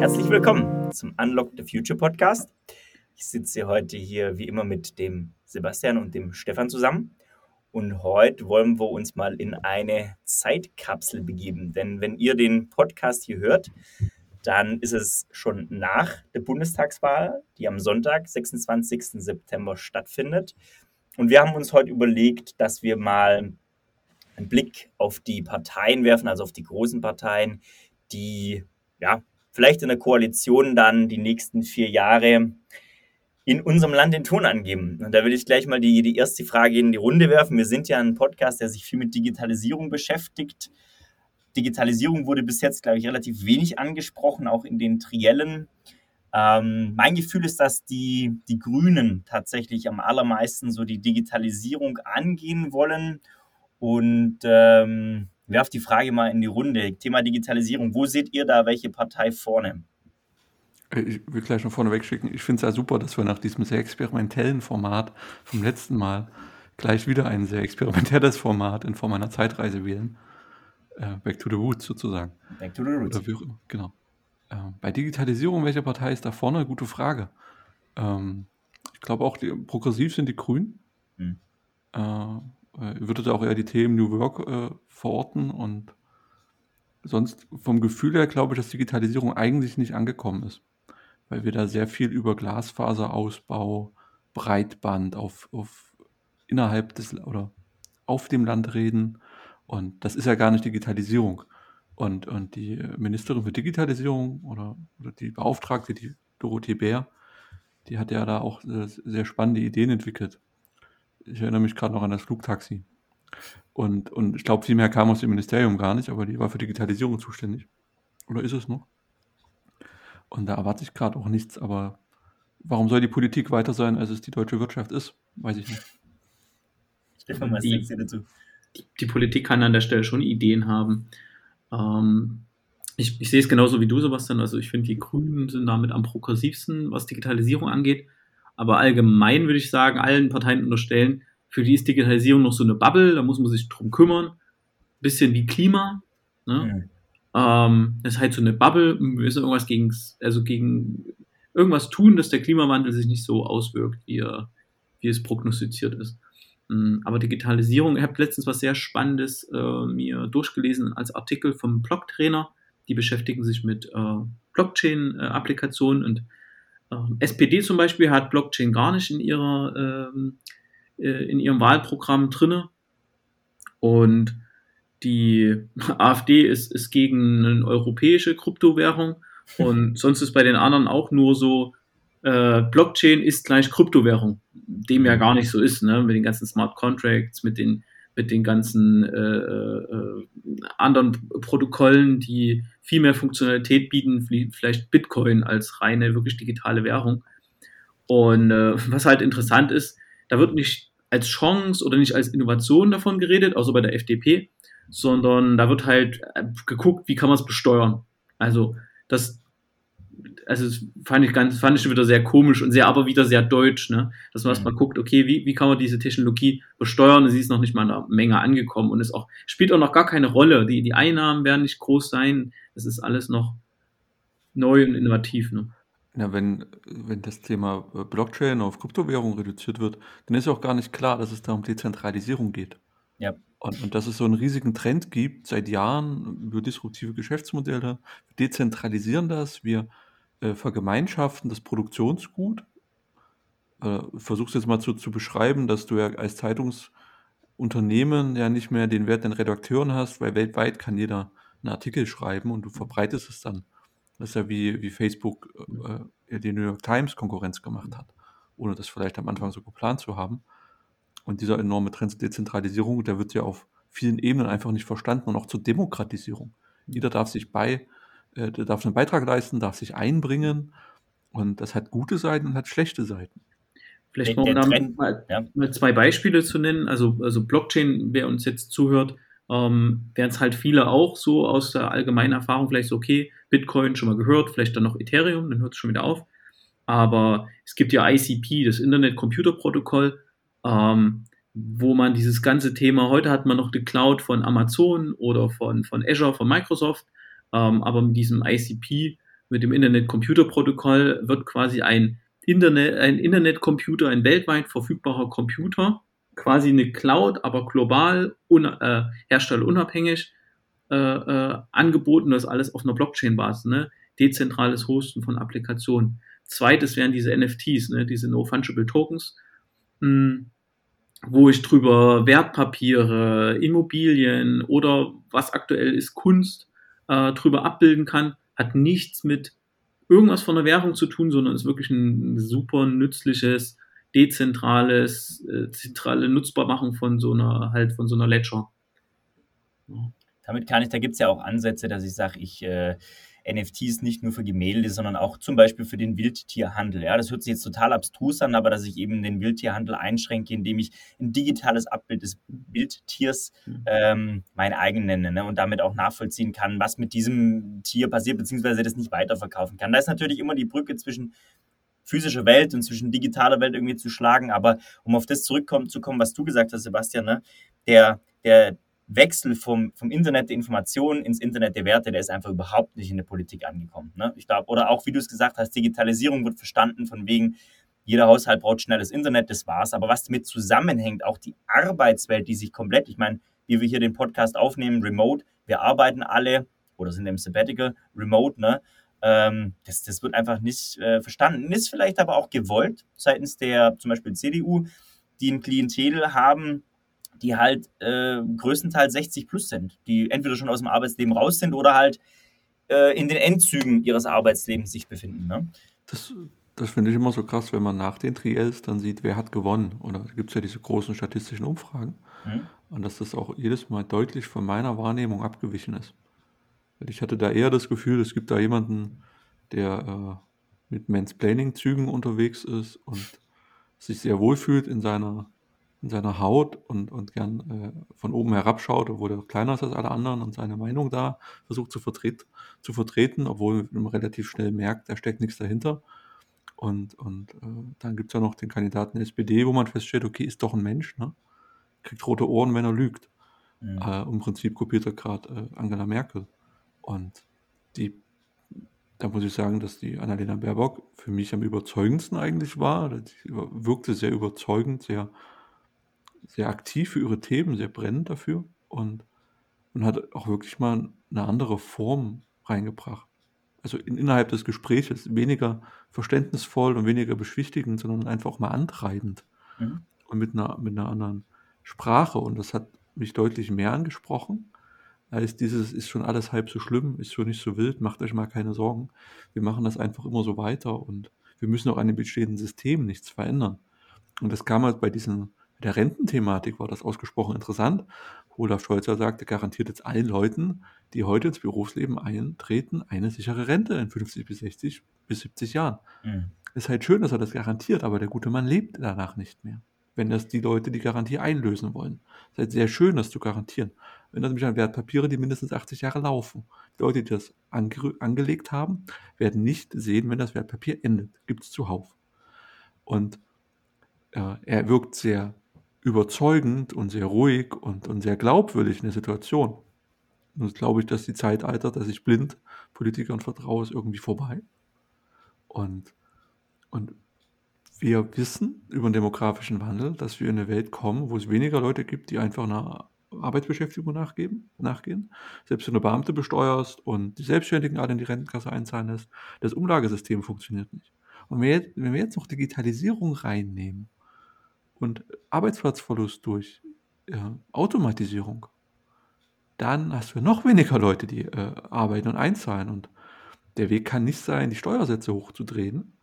Herzlich willkommen zum Unlock the Future Podcast. Ich sitze heute hier wie immer mit dem Sebastian und dem Stefan zusammen. Und heute wollen wir uns mal in eine Zeitkapsel begeben. Denn wenn ihr den Podcast hier hört, dann ist es schon nach der Bundestagswahl, die am Sonntag, 26. September stattfindet. Und wir haben uns heute überlegt, dass wir mal einen Blick auf die Parteien werfen, also auf die großen Parteien, die ja vielleicht in der Koalition dann die nächsten vier Jahre in unserem Land den Ton angeben. Und da will ich gleich mal die, die erste Frage in die Runde werfen. Wir sind ja ein Podcast, der sich viel mit Digitalisierung beschäftigt. Digitalisierung wurde bis jetzt, glaube ich, relativ wenig angesprochen, auch in den Triellen. Ähm, mein Gefühl ist, dass die, die Grünen tatsächlich am allermeisten so die Digitalisierung angehen wollen. Und ähm, werft die Frage mal in die Runde. Thema Digitalisierung. Wo seht ihr da welche Partei vorne? Ich will gleich noch vorne wegschicken. Ich finde es ja super, dass wir nach diesem sehr experimentellen Format vom letzten Mal gleich wieder ein sehr experimentelles Format in Form einer Zeitreise wählen. Äh, back to the roots sozusagen. Back to the roots. Genau. Äh, bei Digitalisierung, welche Partei ist da vorne? Gute Frage. Ähm, ich glaube auch, die, progressiv sind die Grünen. Hm. Äh, würde da auch eher die Themen New Work äh, verorten und sonst vom Gefühl her glaube ich, dass Digitalisierung eigentlich nicht angekommen ist weil wir da sehr viel über Glasfaserausbau, Breitband auf, auf innerhalb des oder auf dem Land reden. Und das ist ja gar nicht Digitalisierung. Und, und die Ministerin für Digitalisierung oder, oder die Beauftragte, die Dorothee Bär, die hat ja da auch sehr spannende Ideen entwickelt. Ich erinnere mich gerade noch an das Flugtaxi. Und, und ich glaube, viel mehr kam aus dem Ministerium gar nicht, aber die war für Digitalisierung zuständig. Oder ist es noch? Und da erwarte ich gerade auch nichts, aber warum soll die Politik weiter sein, als es die deutsche Wirtschaft ist? Weiß ich nicht. Stefan, was die, du dazu? Die, die, Politik kann an der Stelle schon Ideen haben. Ähm, ich, ich, sehe es genauso wie du, Sebastian. Also ich finde, die Grünen sind damit am progressivsten, was Digitalisierung angeht. Aber allgemein würde ich sagen, allen Parteien unterstellen, für die ist Digitalisierung noch so eine Bubble, da muss man sich drum kümmern. Bisschen wie Klima. Ne? Mhm. Ähm, das ist halt so eine Bubble. Wir müssen irgendwas gegen, also gegen irgendwas tun, dass der Klimawandel sich nicht so auswirkt, wie, er, wie es prognostiziert ist. Mm, aber Digitalisierung, ich habe letztens was sehr Spannendes äh, mir durchgelesen als Artikel vom Blog-Trainer. Die beschäftigen sich mit äh, Blockchain-Applikationen und äh, SPD zum Beispiel hat Blockchain gar nicht in ihrer ähm, äh, in ihrem Wahlprogramm drinne. Und die AfD ist, ist gegen eine europäische Kryptowährung und sonst ist bei den anderen auch nur so, äh, Blockchain ist gleich Kryptowährung, dem ja gar nicht so ist, ne? mit den ganzen Smart Contracts, mit den, mit den ganzen äh, äh, anderen Protokollen, die viel mehr Funktionalität bieten, wie vielleicht Bitcoin als reine, wirklich digitale Währung. Und äh, was halt interessant ist, da wird nicht als Chance oder nicht als Innovation davon geredet, außer bei der FDP, sondern da wird halt äh, geguckt, wie kann man es besteuern. Also das, also das fand ich ganz, fand ich wieder sehr komisch und sehr, aber wieder sehr deutsch, ne? Dass man mhm. erstmal guckt, okay, wie, wie kann man diese Technologie besteuern? Sie ist noch nicht mal in der Menge angekommen und ist auch, spielt auch noch gar keine Rolle. Die, die Einnahmen werden nicht groß sein. Das ist alles noch neu und innovativ, ne? Ja, wenn, wenn das Thema äh, Blockchain auf Kryptowährung reduziert wird, dann ist auch gar nicht klar, dass es da um Dezentralisierung geht. Ja. Und, und dass es so einen riesigen Trend gibt seit Jahren über disruptive Geschäftsmodelle. Wir dezentralisieren das, wir äh, vergemeinschaften das Produktionsgut. Äh, versuch's jetzt mal zu, zu beschreiben, dass du ja als Zeitungsunternehmen ja nicht mehr den Wert den Redakteuren hast, weil weltweit kann jeder einen Artikel schreiben und du verbreitest es dann. Das ist ja wie, wie Facebook äh, die New York Times Konkurrenz gemacht hat, ohne das vielleicht am Anfang so geplant zu haben. Und dieser enorme Trend zur Dezentralisierung, der wird ja auf vielen Ebenen einfach nicht verstanden und auch zur Demokratisierung. Jeder darf sich bei, äh, darf einen Beitrag leisten, darf sich einbringen und das hat gute Seiten und hat schlechte Seiten. Vielleicht mal, Trend, mal, ja. mal, zwei Beispiele zu nennen. Also, also Blockchain, wer uns jetzt zuhört, ähm, werden es halt viele auch so aus der allgemeinen Erfahrung vielleicht so, okay, Bitcoin schon mal gehört, vielleicht dann noch Ethereum, dann hört es schon wieder auf. Aber es gibt ja ICP, das Internet Computer Protokoll, ähm, wo man dieses ganze Thema, heute hat man noch die Cloud von Amazon oder von, von Azure, von Microsoft, ähm, aber mit diesem ICP, mit dem Internet-Computer-Protokoll wird quasi ein Internet, ein Internetcomputer, ein weltweit verfügbarer Computer, quasi eine Cloud, aber global, un, äh, herstellerunabhängig äh, äh, angeboten, das alles auf einer Blockchain-Basis, ne? dezentrales Hosten von Applikationen. Zweites wären diese NFTs, ne? diese No-Fungible Tokens. Mh, hm, wo ich drüber Wertpapiere, Immobilien oder was aktuell ist Kunst äh, drüber abbilden kann, hat nichts mit irgendwas von der Währung zu tun, sondern ist wirklich ein super nützliches, dezentrales, äh, zentrale Nutzbarmachung von so einer halt von so einer Ledger. Ja. Damit kann ich, da gibt es ja auch Ansätze, dass ich sage, ich äh, NFTs nicht nur für Gemälde, sondern auch zum Beispiel für den Wildtierhandel. Ja, das hört sich jetzt total abstrus an, aber dass ich eben den Wildtierhandel einschränke, indem ich ein digitales Abbild des Wildtiers mhm. ähm, mein eigen nenne ne, und damit auch nachvollziehen kann, was mit diesem Tier passiert, beziehungsweise das nicht weiterverkaufen kann. Da ist natürlich immer die Brücke zwischen physischer Welt und zwischen digitaler Welt irgendwie zu schlagen. Aber um auf das zurückkommen zu kommen, was du gesagt hast, Sebastian, ne, der, der, Wechsel vom, vom Internet der Informationen ins Internet der Werte, der ist einfach überhaupt nicht in der Politik angekommen. Ne? Ich glaube, oder auch wie du es gesagt hast, Digitalisierung wird verstanden von wegen, jeder Haushalt braucht schnelles Internet, das war's. Aber was damit zusammenhängt, auch die Arbeitswelt, die sich komplett, ich meine, wie wir hier den Podcast aufnehmen, remote, wir arbeiten alle oder sind im Sabbatical, remote, ne? Ähm, das, das wird einfach nicht äh, verstanden. Ist vielleicht aber auch gewollt seitens der zum Beispiel CDU, die ein Klientel haben, die halt äh, größtenteils 60 plus sind, die entweder schon aus dem Arbeitsleben raus sind oder halt äh, in den Endzügen ihres Arbeitslebens sich befinden. Ne? Das, das finde ich immer so krass, wenn man nach den Triels dann sieht, wer hat gewonnen. Oder gibt es ja diese großen statistischen Umfragen. Mhm. Und dass das auch jedes Mal deutlich von meiner Wahrnehmung abgewichen ist. Ich hatte da eher das Gefühl, es gibt da jemanden, der äh, mit Mansplaining-Zügen unterwegs ist und sich sehr wohlfühlt in seiner in seiner Haut und, und gern äh, von oben herabschaut, obwohl er kleiner ist als alle anderen und seine Meinung da versucht zu, vertret zu vertreten, obwohl man relativ schnell merkt, da steckt nichts dahinter. Und, und äh, dann gibt es ja noch den Kandidaten der SPD, wo man feststellt, okay, ist doch ein Mensch, ne? kriegt rote Ohren, wenn er lügt. Mhm. Äh, Im Prinzip kopiert er gerade äh, Angela Merkel. Und die, da muss ich sagen, dass die Annalena Baerbock für mich am überzeugendsten eigentlich war. Die wirkte sehr überzeugend, sehr sehr aktiv für ihre Themen, sehr brennend dafür und, und hat auch wirklich mal eine andere Form reingebracht. Also in, innerhalb des Gesprächs weniger verständnisvoll und weniger beschwichtigend, sondern einfach auch mal antreibend mhm. und mit einer, mit einer anderen Sprache. Und das hat mich deutlich mehr angesprochen als dieses ist schon alles halb so schlimm, ist schon nicht so wild, macht euch mal keine Sorgen. Wir machen das einfach immer so weiter und wir müssen auch an dem bestehenden System nichts verändern. Und das kam halt bei diesen der Rententhematik war das ausgesprochen interessant. Olaf Scholzer sagte, garantiert jetzt allen Leuten, die heute ins Berufsleben eintreten, eine sichere Rente in 50 bis 60 bis 70 Jahren. Mhm. Ist halt schön, dass er das garantiert, aber der gute Mann lebt danach nicht mehr. Wenn das die Leute die Garantie einlösen wollen. ist halt sehr schön, das zu garantieren. Erinnert mich an Wertpapiere, die mindestens 80 Jahre laufen. Die Leute, die das ange angelegt haben, werden nicht sehen, wenn das Wertpapier endet. Gibt es zuhauf. Und äh, er wirkt sehr überzeugend und sehr ruhig und, und sehr glaubwürdig in der Situation. Und glaube ich, dass die Zeit altert, dass ich blind Politikern vertraue, ist irgendwie vorbei. Und, und wir wissen über den demografischen Wandel, dass wir in eine Welt kommen, wo es weniger Leute gibt, die einfach einer Arbeitsbeschäftigung nachgeben, nachgehen. Selbst wenn du Beamte besteuerst und die Selbstständigen alle in die Rentenkasse einzahlen lässt, das Umlagesystem funktioniert nicht. Und wenn wir jetzt noch Digitalisierung reinnehmen, und Arbeitsplatzverlust durch äh, Automatisierung, dann hast du noch weniger Leute, die äh, arbeiten und einzahlen. Und der Weg kann nicht sein, die Steuersätze hochzudrehen.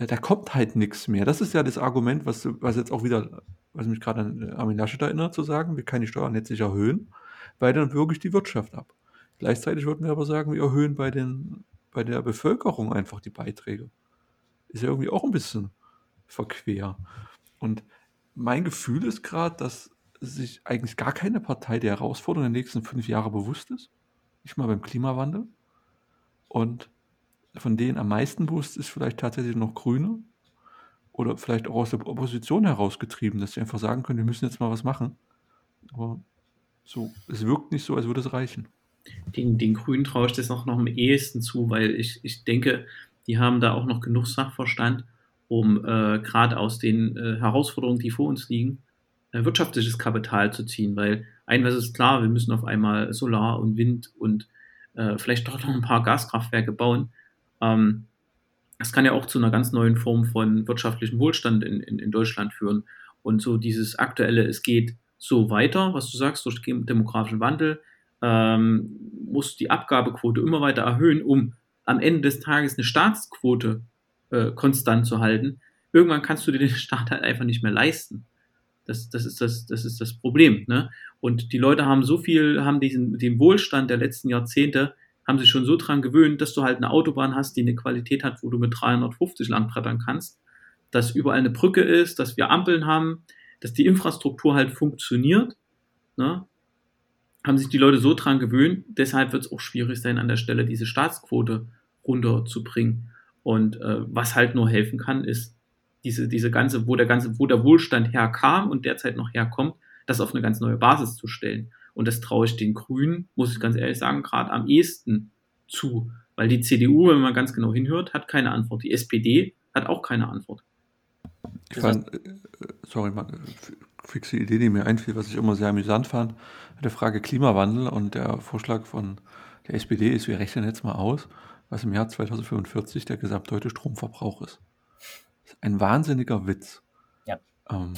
Äh, da kommt halt nichts mehr. Das ist ja das Argument, was, was jetzt auch wieder, was mich gerade an äh, Armin Laschet erinnert, zu sagen, wir können die Steuern jetzt nicht erhöhen, weil dann wirklich die Wirtschaft ab. Gleichzeitig würden wir aber sagen, wir erhöhen bei, den, bei der Bevölkerung einfach die Beiträge. Ist ja irgendwie auch ein bisschen verquer. Und mein Gefühl ist gerade, dass sich eigentlich gar keine Partei der Herausforderungen der nächsten fünf Jahre bewusst ist. Nicht mal beim Klimawandel. Und von denen am meisten bewusst ist vielleicht tatsächlich noch Grüne. oder vielleicht auch aus der Opposition herausgetrieben, dass sie einfach sagen können, wir müssen jetzt mal was machen. Aber so, es wirkt nicht so, als würde es reichen. Den, den Grünen traue ich das noch, noch am ehesten zu, weil ich, ich denke, die haben da auch noch genug Sachverstand, um äh, gerade aus den äh, Herausforderungen, die vor uns liegen, äh, wirtschaftliches Kapital zu ziehen. Weil ein was ist klar, wir müssen auf einmal Solar und Wind und äh, vielleicht doch noch ein paar Gaskraftwerke bauen. Ähm, das kann ja auch zu einer ganz neuen Form von wirtschaftlichem Wohlstand in, in, in Deutschland führen. Und so dieses aktuelle, es geht so weiter, was du sagst, durch demografischen Wandel, ähm, muss die Abgabequote immer weiter erhöhen, um am Ende des Tages eine Staatsquote äh, konstant zu halten. Irgendwann kannst du dir den Staat halt einfach nicht mehr leisten. Das, das, ist, das, das ist das Problem. Ne? Und die Leute haben so viel, haben diesen, den Wohlstand der letzten Jahrzehnte haben sich schon so dran gewöhnt, dass du halt eine Autobahn hast, die eine Qualität hat, wo du mit 350 langbrettern kannst, dass überall eine Brücke ist, dass wir Ampeln haben, dass die Infrastruktur halt funktioniert. Ne? Haben sich die Leute so dran gewöhnt, deshalb wird es auch schwierig sein, an der Stelle diese Staatsquote runterzubringen. Und äh, was halt nur helfen kann, ist diese, diese ganze, wo der ganze, wo der Wohlstand herkam und derzeit noch herkommt, das auf eine ganz neue Basis zu stellen. Und das traue ich den Grünen, muss ich ganz ehrlich sagen, gerade am ehesten zu. Weil die CDU, wenn man ganz genau hinhört, hat keine Antwort. Die SPD hat auch keine Antwort. Ich fand, äh, sorry, mal, fixe Idee, die mir einfiel, was ich immer sehr amüsant fand, der Frage Klimawandel und der Vorschlag von der SPD ist, wir rechnen jetzt mal aus, was im Jahr 2045 der gesamtdeutsche Stromverbrauch ist. Das ist ein wahnsinniger Witz. Ja. Ähm,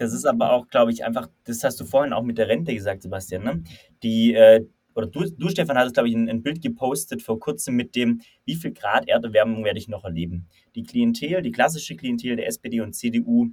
das ist aber auch, glaube ich, einfach, das hast du vorhin auch mit der Rente gesagt, Sebastian, ne? Die, äh, oder du, du Stefan, hattest, glaube ich, ein, ein, Bild gepostet vor kurzem mit dem, wie viel Grad Erderwärmung werde ich noch erleben. Die Klientel, die klassische Klientel der SPD und CDU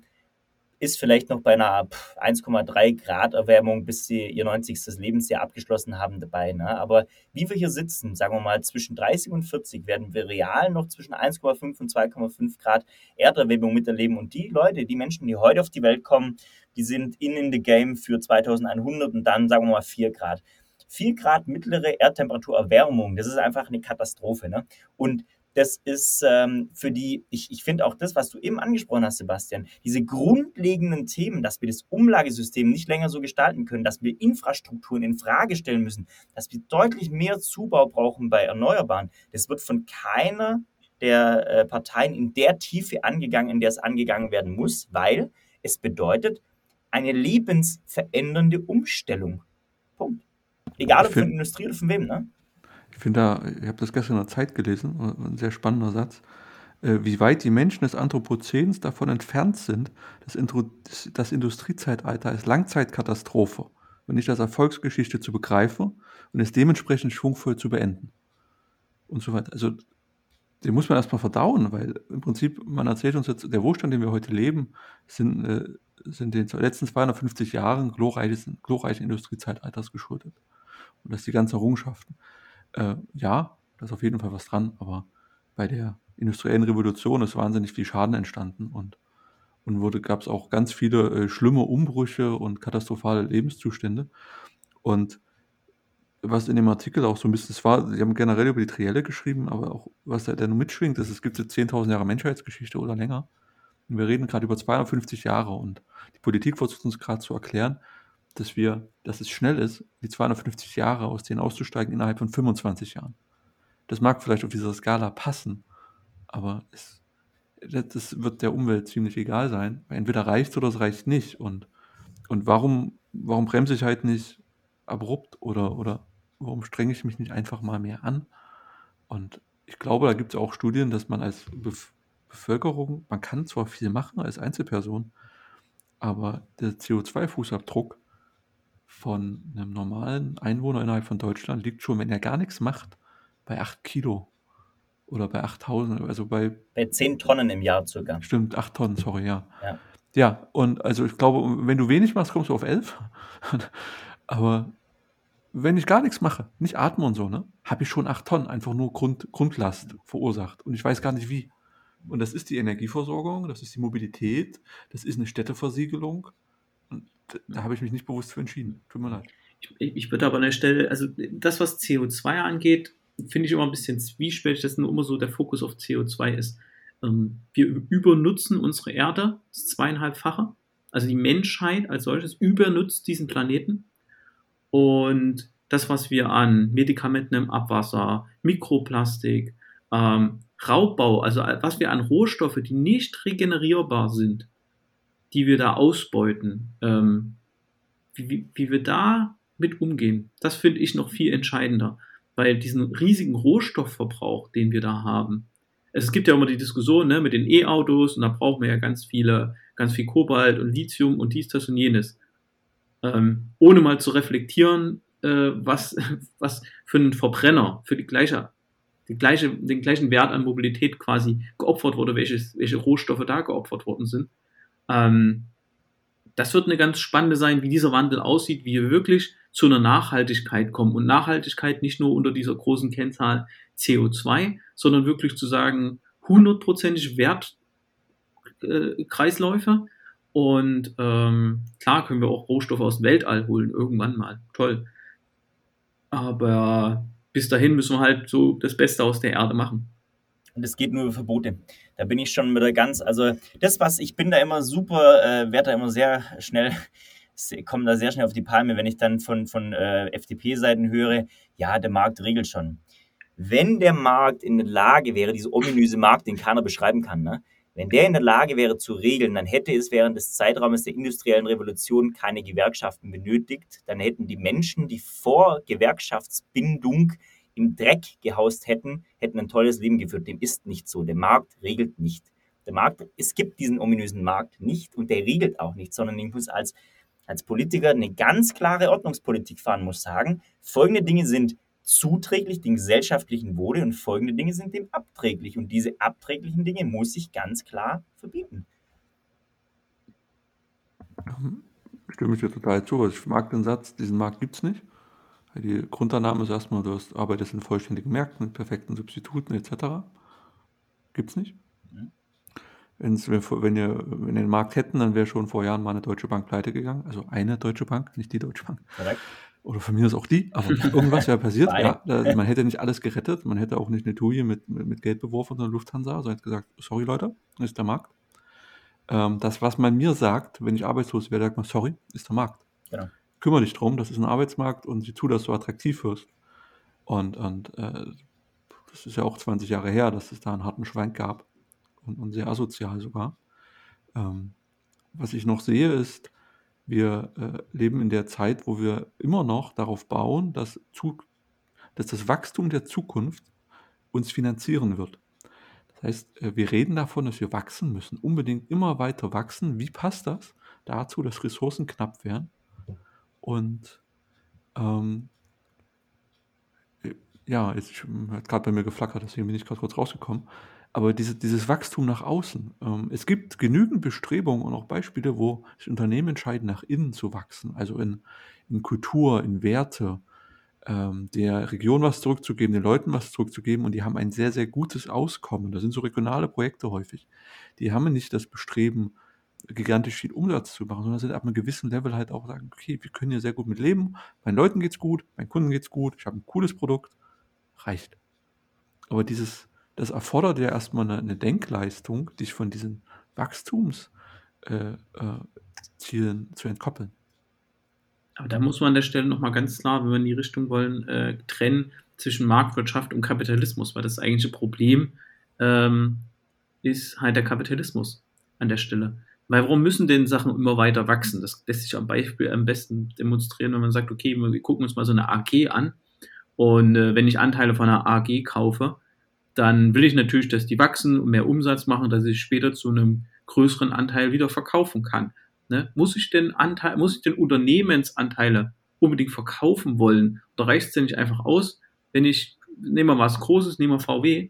ist vielleicht noch bei einer 1,3 Grad Erwärmung, bis sie ihr 90. Lebensjahr abgeschlossen haben, dabei. Ne? Aber wie wir hier sitzen, sagen wir mal zwischen 30 und 40, werden wir real noch zwischen 1,5 und 2,5 Grad Erderwärmung miterleben. Und die Leute, die Menschen, die heute auf die Welt kommen, die sind in in the game für 2100 und dann, sagen wir mal, 4 Grad. 4 Grad mittlere Erdtemperaturerwärmung, das ist einfach eine Katastrophe. Ne? Und das ist ähm, für die, ich, ich finde auch das, was du eben angesprochen hast, Sebastian, diese grundlegenden Themen, dass wir das Umlagesystem nicht länger so gestalten können, dass wir Infrastrukturen in Frage stellen müssen, dass wir deutlich mehr Zubau brauchen bei Erneuerbaren, das wird von keiner der äh, Parteien in der Tiefe angegangen, in der es angegangen werden muss, weil es bedeutet eine lebensverändernde Umstellung. Punkt. Egal ob von Industrie oder von wem, ne? Ich finde da, ich habe das gestern in der Zeit gelesen, ein sehr spannender Satz, äh, wie weit die Menschen des Anthropozäns davon entfernt sind, das, Intro, das Industriezeitalter als Langzeitkatastrophe und nicht als Erfolgsgeschichte zu begreifen und es dementsprechend schwungvoll zu beenden. Und so weiter. Also, den muss man erstmal verdauen, weil im Prinzip, man erzählt uns jetzt, der Wohlstand, den wir heute leben, sind, äh, sind den letzten 250 Jahren glorreichen, glorreichen Industriezeitalters geschuldet. Und das die ganzen Errungenschaften. Äh, ja, da ist auf jeden Fall was dran, aber bei der industriellen Revolution ist wahnsinnig viel Schaden entstanden und, und gab es auch ganz viele äh, schlimme Umbrüche und katastrophale Lebenszustände. Und was in dem Artikel auch so ein bisschen, war, sie haben generell über die Trielle geschrieben, aber auch was da denn mitschwingt, ist, es gibt jetzt 10.000 Jahre Menschheitsgeschichte oder länger. Und wir reden gerade über 250 Jahre und die Politik versucht uns gerade zu erklären, dass wir, dass es schnell ist, die 250 Jahre aus denen auszusteigen innerhalb von 25 Jahren. Das mag vielleicht auf dieser Skala passen, aber es, das wird der Umwelt ziemlich egal sein, entweder reicht oder es reicht nicht. Und, und warum, warum bremse ich halt nicht abrupt oder, oder warum strenge ich mich nicht einfach mal mehr an? Und ich glaube, da gibt es auch Studien, dass man als Bef Bevölkerung, man kann zwar viel machen als Einzelperson, aber der CO2-Fußabdruck von einem normalen Einwohner innerhalb von Deutschland liegt schon, wenn er gar nichts macht, bei 8 Kilo. Oder bei 8000, also bei. Bei 10 Tonnen im Jahr circa. Stimmt, 8 Tonnen, sorry, ja. Ja, ja und also ich glaube, wenn du wenig machst, kommst du auf 11. Aber wenn ich gar nichts mache, nicht atme und so, ne, habe ich schon 8 Tonnen, einfach nur Grund, Grundlast verursacht. Und ich weiß gar nicht wie. Und das ist die Energieversorgung, das ist die Mobilität, das ist eine Städteversiegelung, da habe ich mich nicht bewusst für entschieden. Tut mir leid. Ich, ich würde aber an der Stelle, also das, was CO2 angeht, finde ich immer ein bisschen zwiespältig, dass nur immer so der Fokus auf CO2 ist. Ähm, wir übernutzen unsere Erde, das zweieinhalbfache. Also die Menschheit als solches übernutzt diesen Planeten. Und das, was wir an Medikamenten im Abwasser, Mikroplastik, ähm, Raubbau, also was wir an Rohstoffe, die nicht regenerierbar sind, die wir da ausbeuten, ähm, wie, wie, wie wir da mit umgehen, das finde ich noch viel entscheidender, weil diesen riesigen Rohstoffverbrauch, den wir da haben, es gibt ja immer die Diskussion ne, mit den E-Autos und da brauchen wir ja ganz viele, ganz viel Kobalt und Lithium und dies, das und jenes. Ähm, ohne mal zu reflektieren, äh, was, was für einen Verbrenner für die gleiche, die gleiche, den gleichen Wert an Mobilität quasi geopfert wurde, welches, welche Rohstoffe da geopfert worden sind. Ähm, das wird eine ganz spannende sein, wie dieser Wandel aussieht, wie wir wirklich zu einer Nachhaltigkeit kommen. Und Nachhaltigkeit nicht nur unter dieser großen Kennzahl CO2, sondern wirklich zu sagen, hundertprozentig Wertkreisläufe. Äh, und ähm, klar können wir auch Rohstoffe aus dem Weltall holen, irgendwann mal. Toll. Aber bis dahin müssen wir halt so das Beste aus der Erde machen. Und es geht nur über Verbote. Da bin ich schon wieder ganz, also das, was ich bin da immer super, äh, werde da immer sehr schnell, komme da sehr schnell auf die Palme, wenn ich dann von, von äh, FDP-Seiten höre, ja, der Markt regelt schon. Wenn der Markt in der Lage wäre, dieser ominöse Markt, den keiner beschreiben kann, ne? wenn der in der Lage wäre zu regeln, dann hätte es während des Zeitraumes der industriellen Revolution keine Gewerkschaften benötigt. Dann hätten die Menschen, die vor Gewerkschaftsbindung im Dreck gehaust hätten, hätten ein tolles Leben geführt. Dem ist nicht so. Der Markt regelt nicht. Der Markt, es gibt diesen ominösen Markt nicht und der regelt auch nicht, sondern ich muss als, als Politiker eine ganz klare Ordnungspolitik fahren, muss sagen, folgende Dinge sind zuträglich dem gesellschaftlichen Wohle und folgende Dinge sind dem abträglich. Und diese abträglichen Dinge muss ich ganz klar verbieten. Ich stimme ich dir total zu. Also ich mag den Satz, diesen Markt gibt es nicht. Die Grundannahme ist erstmal, du hast, arbeitest in vollständigen Märkten mit perfekten Substituten etc. Gibt es nicht. Mhm. Wenn's, wenn, ihr, wenn wir den Markt hätten, dann wäre schon vor Jahren mal eine Deutsche Bank pleite gegangen. Also eine Deutsche Bank, nicht die Deutsche Bank. Correct. Oder von mir ist auch die, aber irgendwas wäre passiert. ja, man hätte nicht alles gerettet, man hätte auch nicht eine Tuje mit, mit, mit Geld beworfen von der Lufthansa, sondern hätte gesagt, sorry Leute, ist der Markt. Ähm, das, was man mir sagt, wenn ich arbeitslos werde, sagt man, sorry, ist der Markt. Genau kümmere dich drum, das ist ein Arbeitsmarkt und sieh zu, dass du attraktiv wirst. Und, und äh, das ist ja auch 20 Jahre her, dass es da einen harten Schwank gab und, und sehr asozial sogar. Ähm, was ich noch sehe, ist, wir äh, leben in der Zeit, wo wir immer noch darauf bauen, dass, zu, dass das Wachstum der Zukunft uns finanzieren wird. Das heißt, äh, wir reden davon, dass wir wachsen müssen, unbedingt immer weiter wachsen. Wie passt das dazu, dass Ressourcen knapp werden? Und ähm, ja, jetzt hat gerade bei mir geflackert, deswegen bin ich gerade kurz rausgekommen. Aber diese, dieses Wachstum nach außen. Ähm, es gibt genügend Bestrebungen und auch Beispiele, wo sich Unternehmen entscheiden, nach innen zu wachsen, also in, in Kultur, in Werte, ähm, der Region was zurückzugeben, den Leuten was zurückzugeben und die haben ein sehr, sehr gutes Auskommen. Das sind so regionale Projekte häufig. Die haben nicht das Bestreben, gigantisch viel Umsatz zu machen, sondern sind ab einem gewissen Level halt auch sagen, okay, wir können hier sehr gut mit leben, meinen Leuten geht's gut, meinen Kunden geht's gut, ich habe ein cooles Produkt, reicht. Aber dieses, das erfordert ja erstmal eine, eine Denkleistung, dich von diesen Wachstumszielen äh, äh, zu entkoppeln. Aber da muss man an der Stelle nochmal ganz klar, wenn wir in die Richtung wollen, äh, trennen zwischen Marktwirtschaft und Kapitalismus, weil das eigentliche Problem ähm, ist halt der Kapitalismus an der Stelle. Weil warum müssen denn Sachen immer weiter wachsen? Das lässt sich am Beispiel am besten demonstrieren, wenn man sagt, okay, wir gucken uns mal so eine AG an. Und äh, wenn ich Anteile von einer AG kaufe, dann will ich natürlich, dass die wachsen und mehr Umsatz machen, dass ich später zu einem größeren Anteil wieder verkaufen kann. Ne? Muss ich denn Anteil, muss ich denn Unternehmensanteile unbedingt verkaufen wollen? Oder reicht es denn nicht einfach aus, wenn ich, nehmen wir was Großes, nehmen wir VW,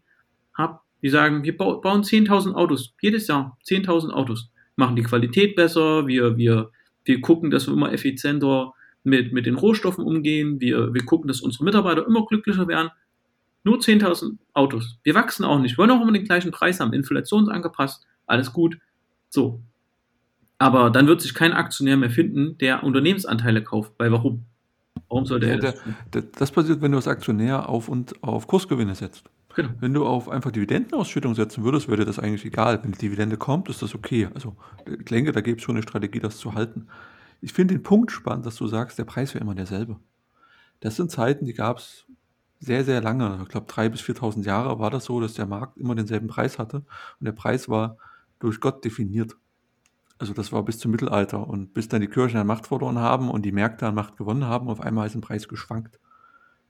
hab, die sagen, wir bauen 10.000 Autos, jedes Jahr 10.000 Autos machen die Qualität besser, wir, wir, wir gucken, dass wir immer effizienter mit, mit den Rohstoffen umgehen, wir, wir gucken, dass unsere Mitarbeiter immer glücklicher werden. Nur 10.000 Autos. Wir wachsen auch nicht, wir wollen auch immer den gleichen Preis haben, inflationsangepasst, alles gut. So. Aber dann wird sich kein Aktionär mehr finden, der Unternehmensanteile kauft. Weil warum? Warum sollte er das? Das, das passiert, wenn du als Aktionär auf und auf Kursgewinne setzt. Genau. Wenn du auf einfach Dividendenausschüttung setzen würdest, wäre das eigentlich egal. Wenn die Dividende kommt, ist das okay. Also ich denke, da gibt es schon eine Strategie, das zu halten. Ich finde den Punkt spannend, dass du sagst, der Preis wäre immer derselbe. Das sind Zeiten, die gab es sehr, sehr lange. Ich glaube, 3.000 bis 4.000 Jahre war das so, dass der Markt immer denselben Preis hatte. Und der Preis war durch Gott definiert. Also das war bis zum Mittelalter und bis dann die Kirchen an Macht verloren haben und die Märkte an Macht gewonnen haben, auf einmal ist ein Preis geschwankt.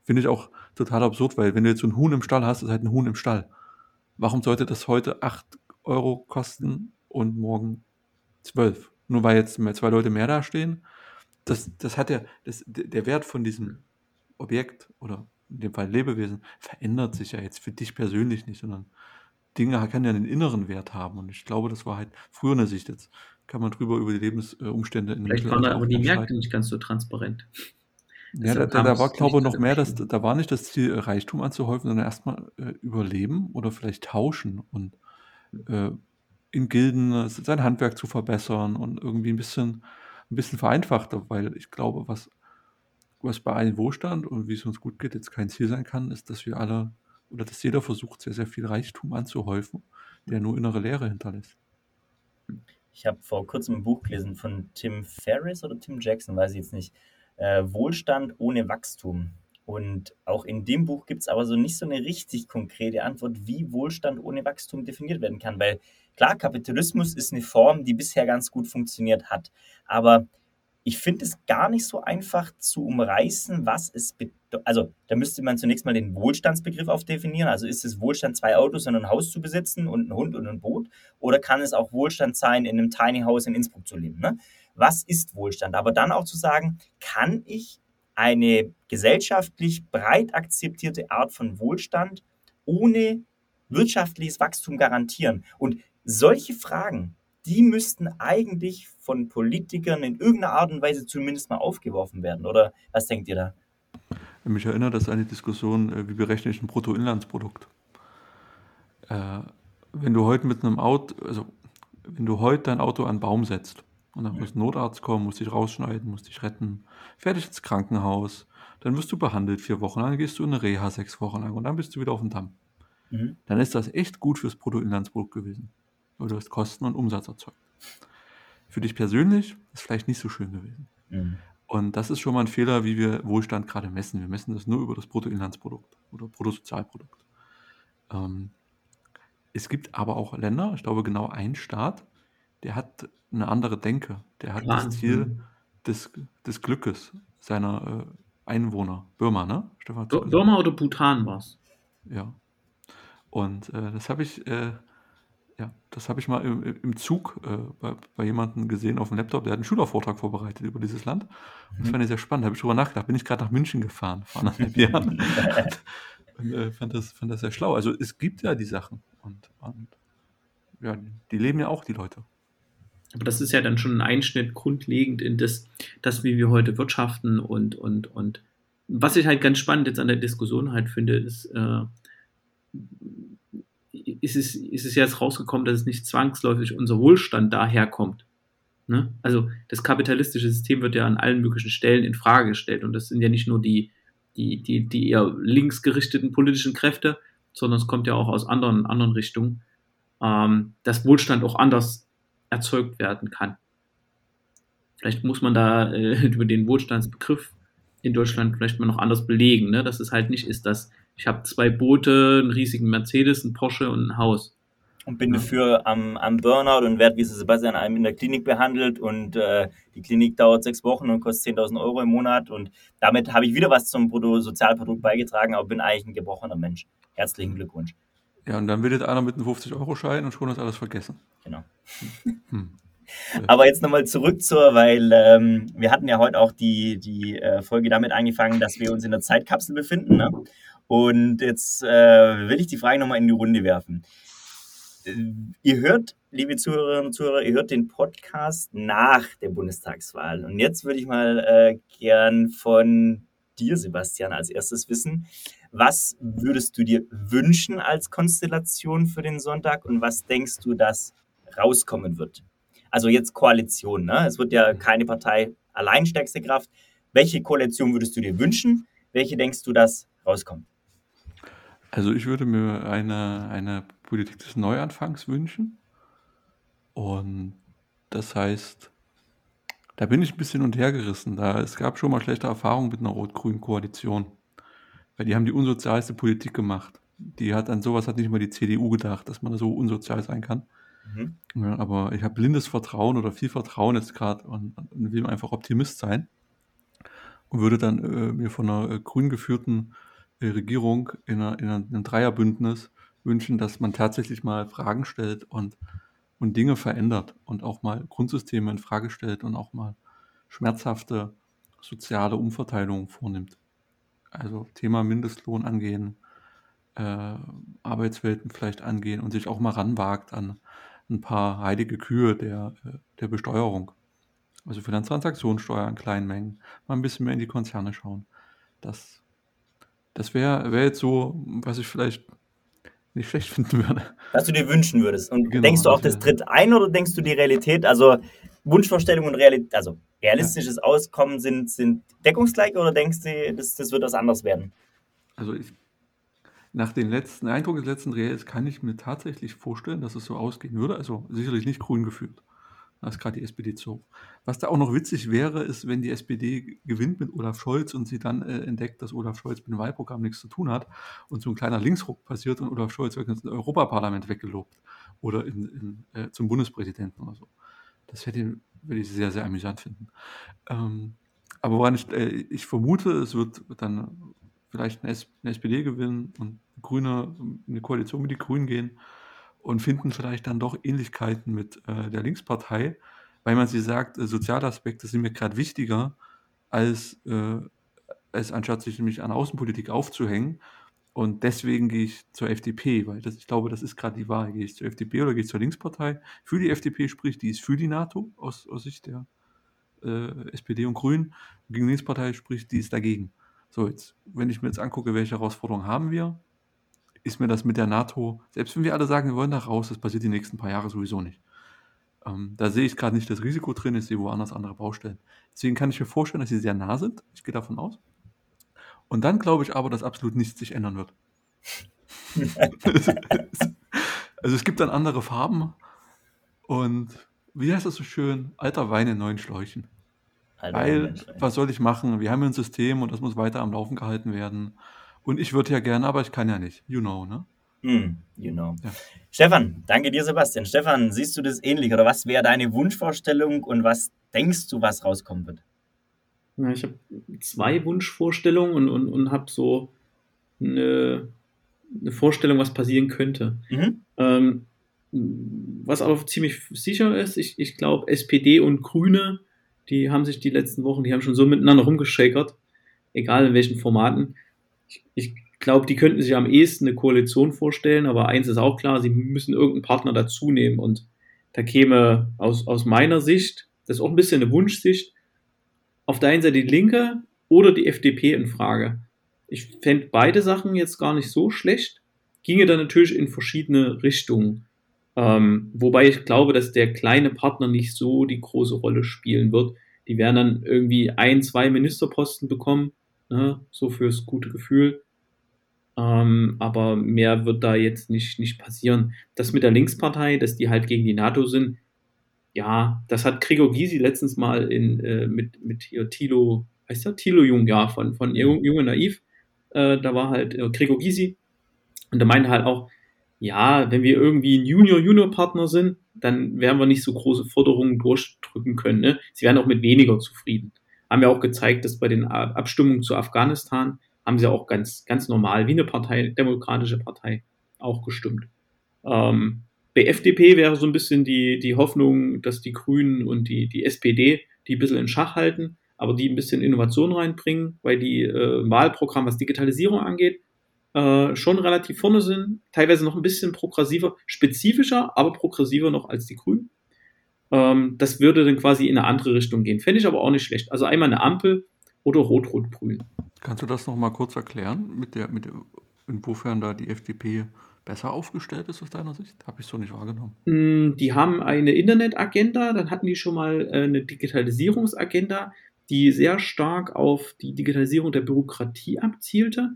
Finde ich auch total absurd, weil wenn du jetzt so ein Huhn im Stall hast, ist halt ein Huhn im Stall. Warum sollte das heute 8 Euro kosten und morgen 12? Nur weil jetzt zwei Leute mehr dastehen? Das, das hat ja, das, der Wert von diesem Objekt oder in dem Fall Lebewesen verändert sich ja jetzt für dich persönlich nicht, sondern Dinge können ja einen inneren Wert haben. Und ich glaube, das war halt früher eine Sicht. Jetzt kann man drüber über die Lebensumstände in Vielleicht waren da aber die Märkte nicht ganz so transparent. Ja, da, da, da war, glaube ich, noch mehr, dass, da war nicht das Ziel, Reichtum anzuhäufen, sondern erstmal äh, überleben oder vielleicht tauschen und äh, in Gilden äh, sein Handwerk zu verbessern und irgendwie ein bisschen, ein bisschen vereinfachter, weil ich glaube, was, was bei allen Wohlstand und wie es uns gut geht, jetzt kein Ziel sein kann, ist, dass wir alle oder dass jeder versucht, sehr, sehr viel Reichtum anzuhäufen, der nur innere Leere hinterlässt. Ich habe vor kurzem ein Buch gelesen von Tim Ferriss oder Tim Jackson, weiß ich jetzt nicht äh, Wohlstand ohne Wachstum. Und auch in dem Buch gibt es aber so nicht so eine richtig konkrete Antwort, wie Wohlstand ohne Wachstum definiert werden kann. Weil klar, Kapitalismus ist eine Form, die bisher ganz gut funktioniert hat. Aber ich finde es gar nicht so einfach zu umreißen, was es bedeutet. Also da müsste man zunächst mal den Wohlstandsbegriff aufdefinieren. Also ist es Wohlstand, zwei Autos und ein Haus zu besitzen und einen Hund und ein Boot? Oder kann es auch Wohlstand sein, in einem Tiny House in Innsbruck zu leben? Ne? Was ist Wohlstand, aber dann auch zu sagen, kann ich eine gesellschaftlich breit akzeptierte Art von Wohlstand ohne wirtschaftliches Wachstum garantieren? Und solche Fragen, die müssten eigentlich von Politikern in irgendeiner Art und Weise zumindest mal aufgeworfen werden. Oder was denkt ihr da? Mich erinnert das an die Diskussion, äh, wie berechne ich ein Bruttoinlandsprodukt? Äh, wenn du heute mit einem Auto, also wenn du heute dein Auto an einen Baum setzt und dann muss ein Notarzt kommen, muss dich rausschneiden, muss dich retten, fertig ins Krankenhaus. Dann wirst du behandelt vier Wochen, dann gehst du in eine Reha sechs Wochen lang und dann bist du wieder auf dem Damm. Mhm. Dann ist das echt gut fürs Bruttoinlandsprodukt gewesen. Weil du hast Kosten und Umsatz erzeugt. Für dich persönlich ist vielleicht nicht so schön gewesen. Mhm. Und das ist schon mal ein Fehler, wie wir Wohlstand gerade messen. Wir messen das nur über das Bruttoinlandsprodukt oder Bruttosozialprodukt. Ähm, es gibt aber auch Länder, ich glaube genau ein Staat, der hat eine andere Denke. Der hat das Ziel des, des Glückes seiner äh, Einwohner. Burma, ne? Stefan, Burma oder Bhutan war es. Ja. Und äh, das habe ich, äh, ja, das habe ich mal im, im Zug äh, bei, bei jemandem gesehen auf dem Laptop, der hat einen Schülervortrag vorbereitet über dieses Land. Und das mhm. fand ich sehr spannend. Da habe ich drüber nachgedacht. Bin ich gerade nach München gefahren vor anderthalb Jahren. und äh, fand, das, fand das sehr schlau. Also es gibt ja die Sachen. Und, und ja, die leben ja auch, die Leute. Aber das ist ja dann schon ein Einschnitt grundlegend in das, das wie wir heute wirtschaften und, und, und was ich halt ganz spannend jetzt an der Diskussion halt finde, ist, äh, ist, es, ist es jetzt rausgekommen, dass es nicht zwangsläufig unser Wohlstand daherkommt. Ne? Also das kapitalistische System wird ja an allen möglichen Stellen in Frage gestellt und das sind ja nicht nur die, die, die, die eher linksgerichteten politischen Kräfte, sondern es kommt ja auch aus anderen, anderen Richtungen, ähm, dass Wohlstand auch anders erzeugt werden kann. Vielleicht muss man da äh, über den Wohlstandsbegriff in Deutschland vielleicht mal noch anders belegen, ne? dass es halt nicht ist, dass ich habe zwei Boote, einen riesigen Mercedes, einen Porsche und ein Haus. Und bin dafür am, am Burnout und werde wie Sebastian einem in der Klinik behandelt und äh, die Klinik dauert sechs Wochen und kostet 10.000 Euro im Monat und damit habe ich wieder was zum Bruttosozialprodukt beigetragen, aber bin eigentlich ein gebrochener Mensch. Herzlichen Glückwunsch. Ja, und dann wird einer mit einem 50-Euro-Schein und schon ist alles vergessen. Genau. Hm. Aber jetzt nochmal zurück zur, weil ähm, wir hatten ja heute auch die, die äh, Folge damit angefangen, dass wir uns in der Zeitkapsel befinden. Ne? Und jetzt äh, will ich die Frage nochmal in die Runde werfen. Äh, ihr hört, liebe Zuhörerinnen und Zuhörer, ihr hört den Podcast nach der Bundestagswahl. Und jetzt würde ich mal äh, gern von dir, Sebastian, als erstes wissen. Was würdest du dir wünschen als Konstellation für den Sonntag und was denkst du, dass rauskommen wird? Also jetzt Koalition, ne? Es wird ja keine Partei allein stärkste Kraft. Welche Koalition würdest du dir wünschen? Welche denkst du, dass rauskommt? Also ich würde mir eine, eine Politik des Neuanfangs wünschen. Und das heißt, da bin ich ein bisschen und hergerissen. Da, es gab schon mal schlechte Erfahrungen mit einer rot-grünen Koalition. Weil die haben die unsozialste Politik gemacht. Die hat an sowas hat nicht mal die CDU gedacht, dass man so unsozial sein kann. Mhm. Ja, aber ich habe blindes Vertrauen oder viel Vertrauen jetzt gerade und, und, will einfach Optimist sein und würde dann äh, mir von einer äh, grün geführten äh, Regierung in, einer, in, einem Dreierbündnis wünschen, dass man tatsächlich mal Fragen stellt und, und Dinge verändert und auch mal Grundsysteme in Frage stellt und auch mal schmerzhafte soziale Umverteilung vornimmt. Also Thema Mindestlohn angehen, äh, Arbeitswelten vielleicht angehen und sich auch mal ranwagt an ein paar heilige Kühe der, äh, der Besteuerung. Also Finanztransaktionssteuer in kleinen Mengen, mal ein bisschen mehr in die Konzerne schauen. Das, das wäre wär jetzt so, was ich vielleicht nicht schlecht finden würde. Was du dir wünschen würdest. Und genau, denkst du auch, das tritt ein oder denkst du die Realität? Also Wunschvorstellung und Realität, also realistisches ja. Auskommen sind, sind deckungsgleich oder denkst du, das, das wird was anderes werden? Also ich nach den letzten Eindruck des letzten Reels kann ich mir tatsächlich vorstellen, dass es so ausgehen würde. Also sicherlich nicht grün geführt. Da ist gerade die SPD zu. Was da auch noch witzig wäre, ist, wenn die SPD gewinnt mit Olaf Scholz und sie dann äh, entdeckt, dass Olaf Scholz mit dem Wahlprogramm nichts zu tun hat und so ein kleiner Linksruck passiert und Olaf Scholz wird ins Europaparlament weggelobt oder in, in, äh, zum Bundespräsidenten oder so. Das hätte, würde ich sehr, sehr amüsant finden. Ähm, aber woran ich, äh, ich vermute, es wird dann vielleicht eine, eine SPD gewinnen und Grüne eine Koalition mit den Grünen gehen und finden vielleicht dann doch Ähnlichkeiten mit äh, der Linkspartei, weil man sie sagt, äh, soziale Aspekte sind mir gerade wichtiger, als, äh, als anstatt sich nämlich an Außenpolitik aufzuhängen. Und deswegen gehe ich zur FDP, weil das, ich glaube, das ist gerade die Wahl. Gehe ich zur FDP oder gehe ich zur Linkspartei? Für die FDP spricht, die ist für die NATO aus, aus Sicht der äh, SPD und Grünen. Gegen die Linkspartei spricht, die ist dagegen. So, jetzt, wenn ich mir jetzt angucke, welche Herausforderungen haben wir, ist mir das mit der NATO, selbst wenn wir alle sagen, wir wollen da raus, das passiert die nächsten paar Jahre sowieso nicht. Ähm, da sehe ich gerade nicht das Risiko drin, ich sehe woanders andere Baustellen. Deswegen kann ich mir vorstellen, dass sie sehr nah sind. Ich gehe davon aus. Und dann glaube ich aber, dass absolut nichts sich ändern wird. also es gibt dann andere Farben und wie heißt das so schön? Alter Wein in neuen Schläuchen. Weil, was soll ich machen? Wir haben ein System und das muss weiter am Laufen gehalten werden. Und ich würde ja gerne, aber ich kann ja nicht. You know, ne? Mm, you know. Ja. Stefan, danke dir, Sebastian. Stefan, siehst du das ähnlich oder was wäre deine Wunschvorstellung und was denkst du, was rauskommen wird? Ja, ich habe zwei Wunschvorstellungen und, und, und habe so eine, eine, Vorstellung, was passieren könnte. Mhm. Ähm, was aber ziemlich sicher ist, ich, ich glaube, SPD und Grüne die haben sich die letzten Wochen, die haben schon so miteinander rumgeschäkert, egal in welchen Formaten. Ich, ich glaube, die könnten sich am ehesten eine Koalition vorstellen, aber eins ist auch klar, sie müssen irgendeinen Partner dazu nehmen und da käme aus, aus meiner Sicht, das ist auch ein bisschen eine Wunschsicht, auf der einen Seite die Linke oder die FDP in Frage. Ich fände beide Sachen jetzt gar nicht so schlecht, ginge dann natürlich in verschiedene Richtungen. Ähm, wobei ich glaube, dass der kleine Partner nicht so die große Rolle spielen wird. Die werden dann irgendwie ein, zwei Ministerposten bekommen, ne, so fürs gute Gefühl. Ähm, aber mehr wird da jetzt nicht, nicht passieren. Das mit der Linkspartei, dass die halt gegen die NATO sind, ja, das hat Gregor Gysi letztens mal in, äh, mit, mit hier Thilo, heißt der? Thilo Jung, ja, von, von Jung, Junge Naiv. Äh, da war halt äh, Gregor Gysi und der meinte halt auch, ja, wenn wir irgendwie ein Junior-Junior-Partner sind, dann werden wir nicht so große Forderungen durchdrücken können. Ne? Sie werden auch mit weniger zufrieden. Haben wir auch gezeigt, dass bei den Abstimmungen zu Afghanistan haben sie auch ganz, ganz normal wie eine Partei, demokratische Partei, auch gestimmt. Ähm, bei FDP wäre so ein bisschen die, die Hoffnung, dass die Grünen und die, die SPD die ein bisschen in Schach halten, aber die ein bisschen Innovation reinbringen, weil die äh, Wahlprogramm, was Digitalisierung angeht, äh, schon relativ vorne sind, teilweise noch ein bisschen progressiver, spezifischer, aber progressiver noch als die Grünen. Ähm, das würde dann quasi in eine andere Richtung gehen. Fände ich aber auch nicht schlecht. Also einmal eine Ampel oder Rot-Rot-Grün. Kannst du das nochmal kurz erklären, mit der, mit inwiefern da die FDP besser aufgestellt ist aus deiner Sicht? Habe ich so nicht wahrgenommen. Mm, die haben eine Internetagenda, dann hatten die schon mal äh, eine Digitalisierungsagenda, die sehr stark auf die Digitalisierung der Bürokratie abzielte.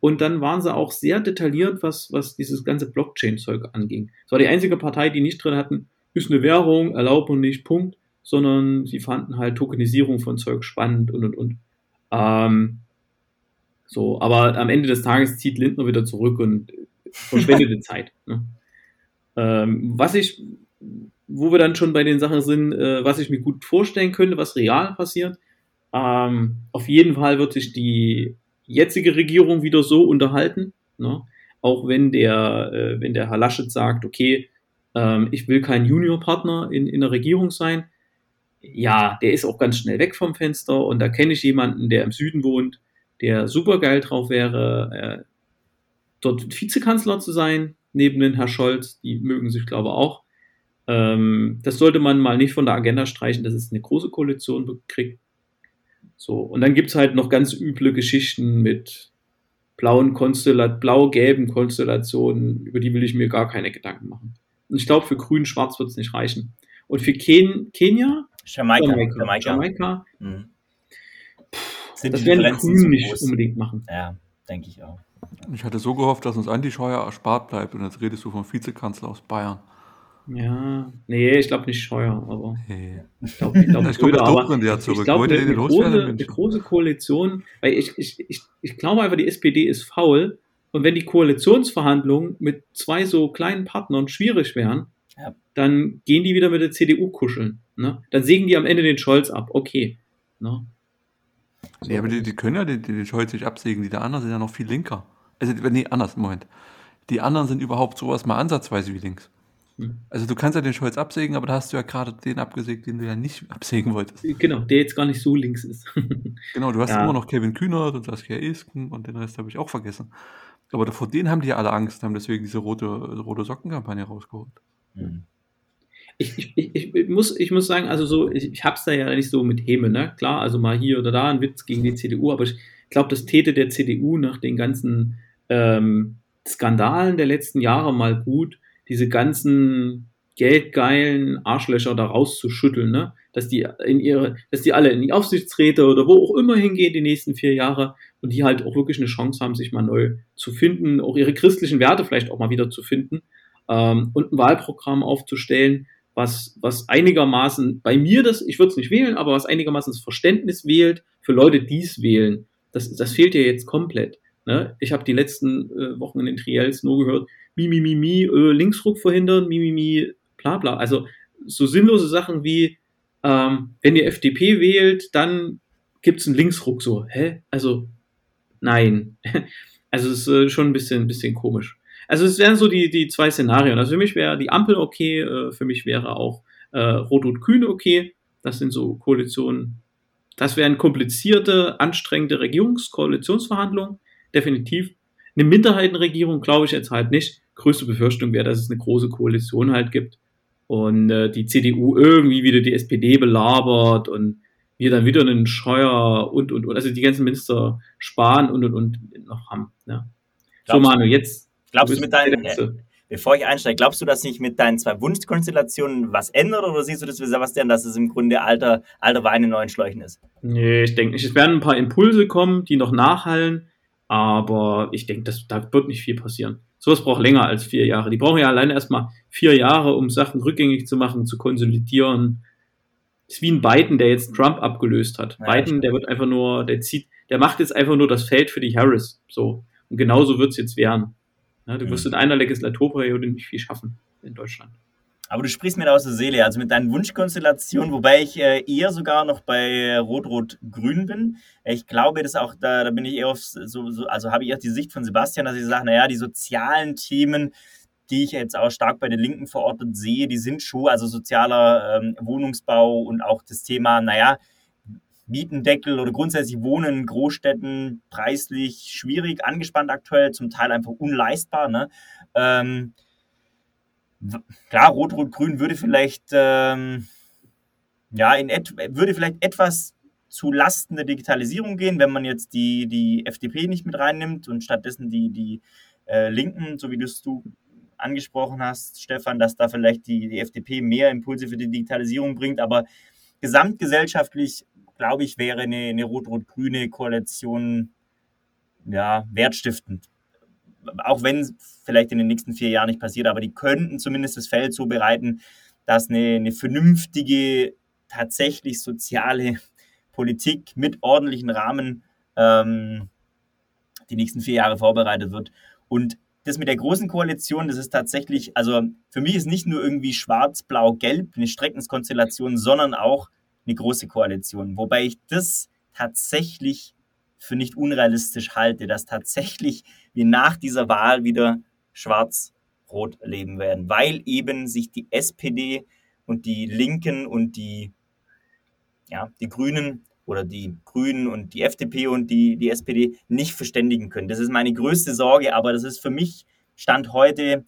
Und dann waren sie auch sehr detailliert, was, was dieses ganze Blockchain-Zeug anging. Es war die einzige Partei, die nicht drin hatten, ist eine Währung, erlaubt und nicht, Punkt, sondern sie fanden halt Tokenisierung von Zeug spannend und und und. Ähm, so, aber am Ende des Tages zieht Lindner wieder zurück und verschwendete Zeit. Ne? Ähm, was ich, wo wir dann schon bei den Sachen sind, äh, was ich mir gut vorstellen könnte, was real passiert, ähm, auf jeden Fall wird sich die jetzige Regierung wieder so unterhalten. Ne? Auch wenn der, äh, wenn der Herr Laschet sagt, okay, ähm, ich will kein Juniorpartner in, in der Regierung sein. Ja, der ist auch ganz schnell weg vom Fenster und da kenne ich jemanden, der im Süden wohnt, der super geil drauf wäre, äh, dort Vizekanzler zu sein, neben den Herr Scholz, die mögen sich, glaube ich, auch. Ähm, das sollte man mal nicht von der Agenda streichen, dass es eine große Koalition kriegt. So, und dann gibt es halt noch ganz üble Geschichten mit blauen Konstellat blau-gelben Konstellationen, über die will ich mir gar keine Gedanken machen. Und ich glaube, für grün-schwarz wird es nicht reichen. Und für Ken Kenia? Jamaika. Jamaika. Jamaika. Jamaika. Mhm. das werden die Grünen nicht groß. unbedingt machen. Ja, denke ich auch. Ich hatte so gehofft, dass uns Andi Scheuer erspart bleibt und jetzt redest du vom Vizekanzler aus Bayern. Ja, nee, ich glaube nicht Scheuer, aber hey. ich glaube, ich glaube, ich glaube doch drin ja zurück. Ich glaube, eine, eine, große, eine große Koalition, weil ich, ich, ich, ich glaube einfach, die SPD ist faul und wenn die Koalitionsverhandlungen mit zwei so kleinen Partnern schwierig wären, ja. dann gehen die wieder mit der CDU kuscheln. Ne? Dann sägen die am Ende den Scholz ab. Okay. Ne? So. Nee, aber die, die können ja den, den Scholz nicht absägen. Die der anderen sind ja noch viel linker. Also, nee, anders, Moment. Die anderen sind überhaupt sowas mal ansatzweise wie links. Hm. Also du kannst ja den Scholz absägen, aber da hast du ja gerade den abgesägt, den du ja nicht absägen wolltest. Genau, der jetzt gar nicht so links ist. genau, du hast ja. immer noch Kevin Kühnert und Saskia Esken und den Rest habe ich auch vergessen. Aber vor denen haben die ja alle Angst, haben deswegen diese rote, rote Sockenkampagne rausgeholt. Mhm. Ich, ich, ich, ich, muss, ich muss sagen, also so, ich, ich hab's da ja nicht so mit Häme, ne? Klar, also mal hier oder da ein Witz gegen die CDU, aber ich glaube, das täte der CDU nach den ganzen ähm, Skandalen der letzten Jahre mal gut, diese ganzen geldgeilen Arschlöcher da rauszuschütteln, ne? Dass die in ihre, dass die alle in die Aufsichtsräte oder wo auch immer hingehen die nächsten vier Jahre und die halt auch wirklich eine Chance haben, sich mal neu zu finden, auch ihre christlichen Werte vielleicht auch mal wieder zu finden ähm, und ein Wahlprogramm aufzustellen, was, was einigermaßen bei mir das, ich würde es nicht wählen, aber was einigermaßen das Verständnis wählt für Leute, die es wählen. Das, das fehlt ja jetzt komplett. Ne? Ich habe die letzten äh, Wochen in den Triels nur gehört, mi, mi, mi, mi, äh, Linksruck verhindern, mi, mi, mi, bla, bla. Also so sinnlose Sachen wie, ähm, wenn ihr FDP wählt, dann gibt's einen Linksruck so. Hä? Also, nein. Also es ist äh, schon ein bisschen, ein bisschen komisch. Also es wären so die, die zwei Szenarien. Also für mich wäre die Ampel okay, äh, für mich wäre auch äh, Rot-Rot-Grün okay. Das sind so Koalitionen. Das wären komplizierte, anstrengende Regierungskoalitionsverhandlungen, definitiv. Eine Minderheitenregierung glaube ich jetzt halt nicht größte Befürchtung wäre, dass es eine große Koalition halt gibt und äh, die CDU irgendwie wieder die SPD belabert und wir dann wieder einen Scheuer und und und also die ganzen Minister sparen und und und noch haben. Ja. So Manu, jetzt glaubst du mit deinen Bevor ich einsteige, glaubst du, dass sich mit deinen zwei Wunschkonstellationen was ändert oder siehst du das wie Sebastian, dass es im Grunde alter, alter Wein in neuen Schläuchen ist? Nee, ich denke nicht. Es werden ein paar Impulse kommen, die noch nachhallen, aber ich denke, da wird nicht viel passieren. Sowas braucht länger als vier Jahre. Die brauchen ja alleine erstmal vier Jahre, um Sachen rückgängig zu machen, zu konsolidieren. Das ist wie ein Biden, der jetzt Trump abgelöst hat. Ja, Biden, der wird einfach nur, der zieht, der macht jetzt einfach nur das Feld für die Harris. So. Und genauso wird es jetzt werden. Ja, du wirst mhm. in einer Legislaturperiode nicht viel schaffen in Deutschland. Aber du sprichst mir da aus der Seele, also mit deinen Wunschkonstellationen, wobei ich äh, eher sogar noch bei Rot-Rot-Grün bin. Ich glaube, dass auch da, da bin ich eher auf so, so also habe ich auch die Sicht von Sebastian, dass ich sage, naja, die sozialen Themen, die ich jetzt auch stark bei den Linken verortet sehe, die sind schon, also sozialer ähm, Wohnungsbau und auch das Thema, naja, Mietendeckel oder grundsätzlich Wohnen in Großstädten preislich schwierig, angespannt aktuell, zum Teil einfach unleistbar. Ne? Ähm, klar, Rot-Rot-Grün würde vielleicht, ähm, ja, in et würde vielleicht etwas zu Lasten der Digitalisierung gehen, wenn man jetzt die, die FDP nicht mit reinnimmt und stattdessen die, die äh, Linken, so wie du es angesprochen hast, Stefan, dass da vielleicht die, die FDP mehr Impulse für die Digitalisierung bringt. Aber gesamtgesellschaftlich, glaube ich, wäre eine, eine rot-rot-grüne Koalition ja, wertstiftend. Auch wenn es vielleicht in den nächsten vier Jahren nicht passiert, aber die könnten zumindest das Feld so bereiten, dass eine, eine vernünftige, tatsächlich soziale Politik mit ordentlichen Rahmen ähm, die nächsten vier Jahre vorbereitet wird. Und das mit der großen Koalition, das ist tatsächlich, also für mich ist nicht nur irgendwie schwarz, blau, gelb eine Streckenskonstellation, sondern auch eine große Koalition. Wobei ich das tatsächlich für nicht unrealistisch halte, dass tatsächlich wir nach dieser Wahl wieder schwarz-rot erleben werden, weil eben sich die SPD und die Linken und die, ja, die Grünen oder die Grünen und die FDP und die, die SPD nicht verständigen können. Das ist meine größte Sorge, aber das ist für mich Stand heute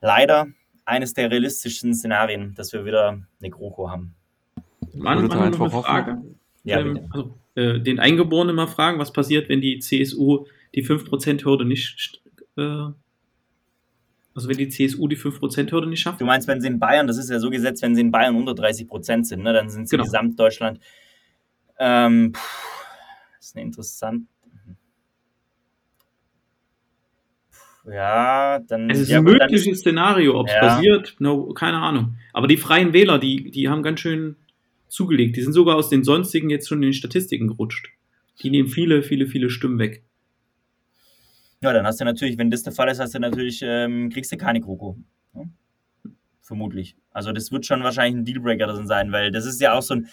leider eines der realistischsten Szenarien, dass wir wieder eine GroKo haben. Mann, noch eine Frage. Ja, ähm, also, äh, den Eingeborenen mal fragen, was passiert, wenn die CSU die 5%-Hürde nicht äh, also wenn die CSU die 5%-Hürde nicht schafft? Du meinst, wenn sie in Bayern, das ist ja so gesetzt, wenn sie in Bayern unter 30% sind, ne, dann sind sie genau. Gesamtdeutschland ähm, das ist eine interessante. Ja, dann. Es ist ja, ein gut, mögliches Szenario, ob es ja. passiert, no, keine Ahnung. Aber die Freien Wähler, die, die haben ganz schön zugelegt. Die sind sogar aus den sonstigen jetzt schon in den Statistiken gerutscht. Die nehmen viele, viele, viele Stimmen weg. Ja, dann hast du natürlich, wenn das der Fall ist, hast du natürlich, ähm, kriegst du keine GroKo. Ja? Vermutlich. Also das wird schon wahrscheinlich ein Dealbreaker sein, weil das ist ja auch so ein,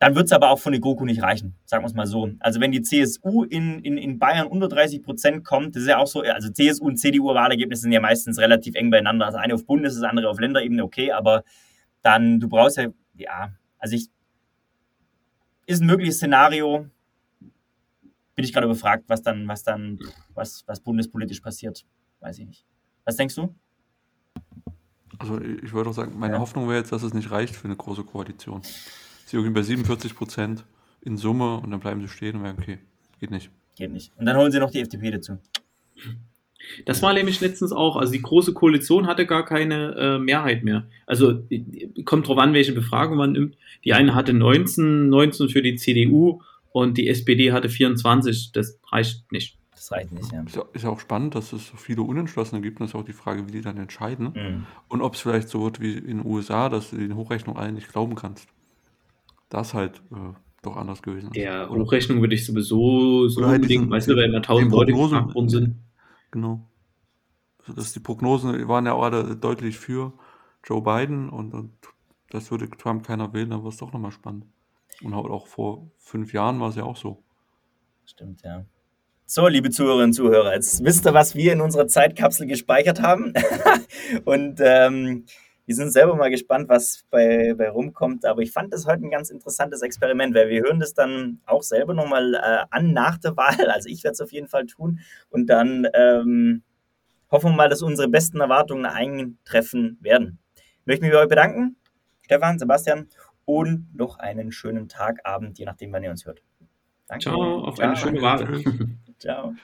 dann wird es aber auch von der GroKo nicht reichen, sagen wir es mal so. Also wenn die CSU in, in, in Bayern unter 30 Prozent kommt, das ist ja auch so, also CSU und CDU-Wahlergebnisse sind ja meistens relativ eng beieinander. Das eine auf Bundes-, das andere auf Länderebene, okay, aber dann, du brauchst ja, ja, also ich, ist ein mögliches Szenario, bin ich gerade befragt, was dann, was dann, was, was bundespolitisch passiert, weiß ich nicht. Was denkst du? Also ich würde auch sagen, meine ja. Hoffnung wäre jetzt, dass es nicht reicht für eine große Koalition sie irgendwie bei 47 Prozent in Summe und dann bleiben sie stehen und sagen, okay, geht nicht. Geht nicht. Und dann holen sie noch die FDP dazu. Das war nämlich letztens auch, also die Große Koalition hatte gar keine äh, Mehrheit mehr. Also kommt drauf an, welche Befragung man nimmt. Die eine hatte 19, 19 für die CDU und die SPD hatte 24. Das reicht nicht. Das reicht nicht, ja. Ist, ja. auch spannend, dass es so viele Unentschlossene gibt. Und das ist auch die Frage, wie die dann entscheiden. Mhm. Und ob es vielleicht so wird wie in den USA, dass du den Hochrechnung allen nicht glauben kannst das halt äh, doch anders gewesen ist. Ja, Hochrechnung würde ich sowieso so halt unbedingt, diesen, weißt du, weil immer tausend Leute gefragt worden sind. Genau. Also das, die Prognosen waren ja auch deutlich für Joe Biden und, und das würde Trump keiner wählen, dann wird es doch nochmal spannend. Und auch vor fünf Jahren war es ja auch so. Stimmt, ja. So, liebe Zuhörerinnen und Zuhörer, jetzt wisst ihr, was wir in unserer Zeitkapsel gespeichert haben. und ähm, wir sind selber mal gespannt, was bei, bei rumkommt. Aber ich fand das heute ein ganz interessantes Experiment, weil wir hören das dann auch selber nochmal äh, an nach der Wahl. Also ich werde es auf jeden Fall tun. Und dann ähm, hoffen wir mal, dass unsere besten Erwartungen eintreffen werden. Ich möchte mich bei euch bedanken, Stefan, Sebastian, und noch einen schönen Tag, Abend, je nachdem, wann ihr uns hört. Danke. Ciao, auf Ciao. eine schöne Wahl. Ciao.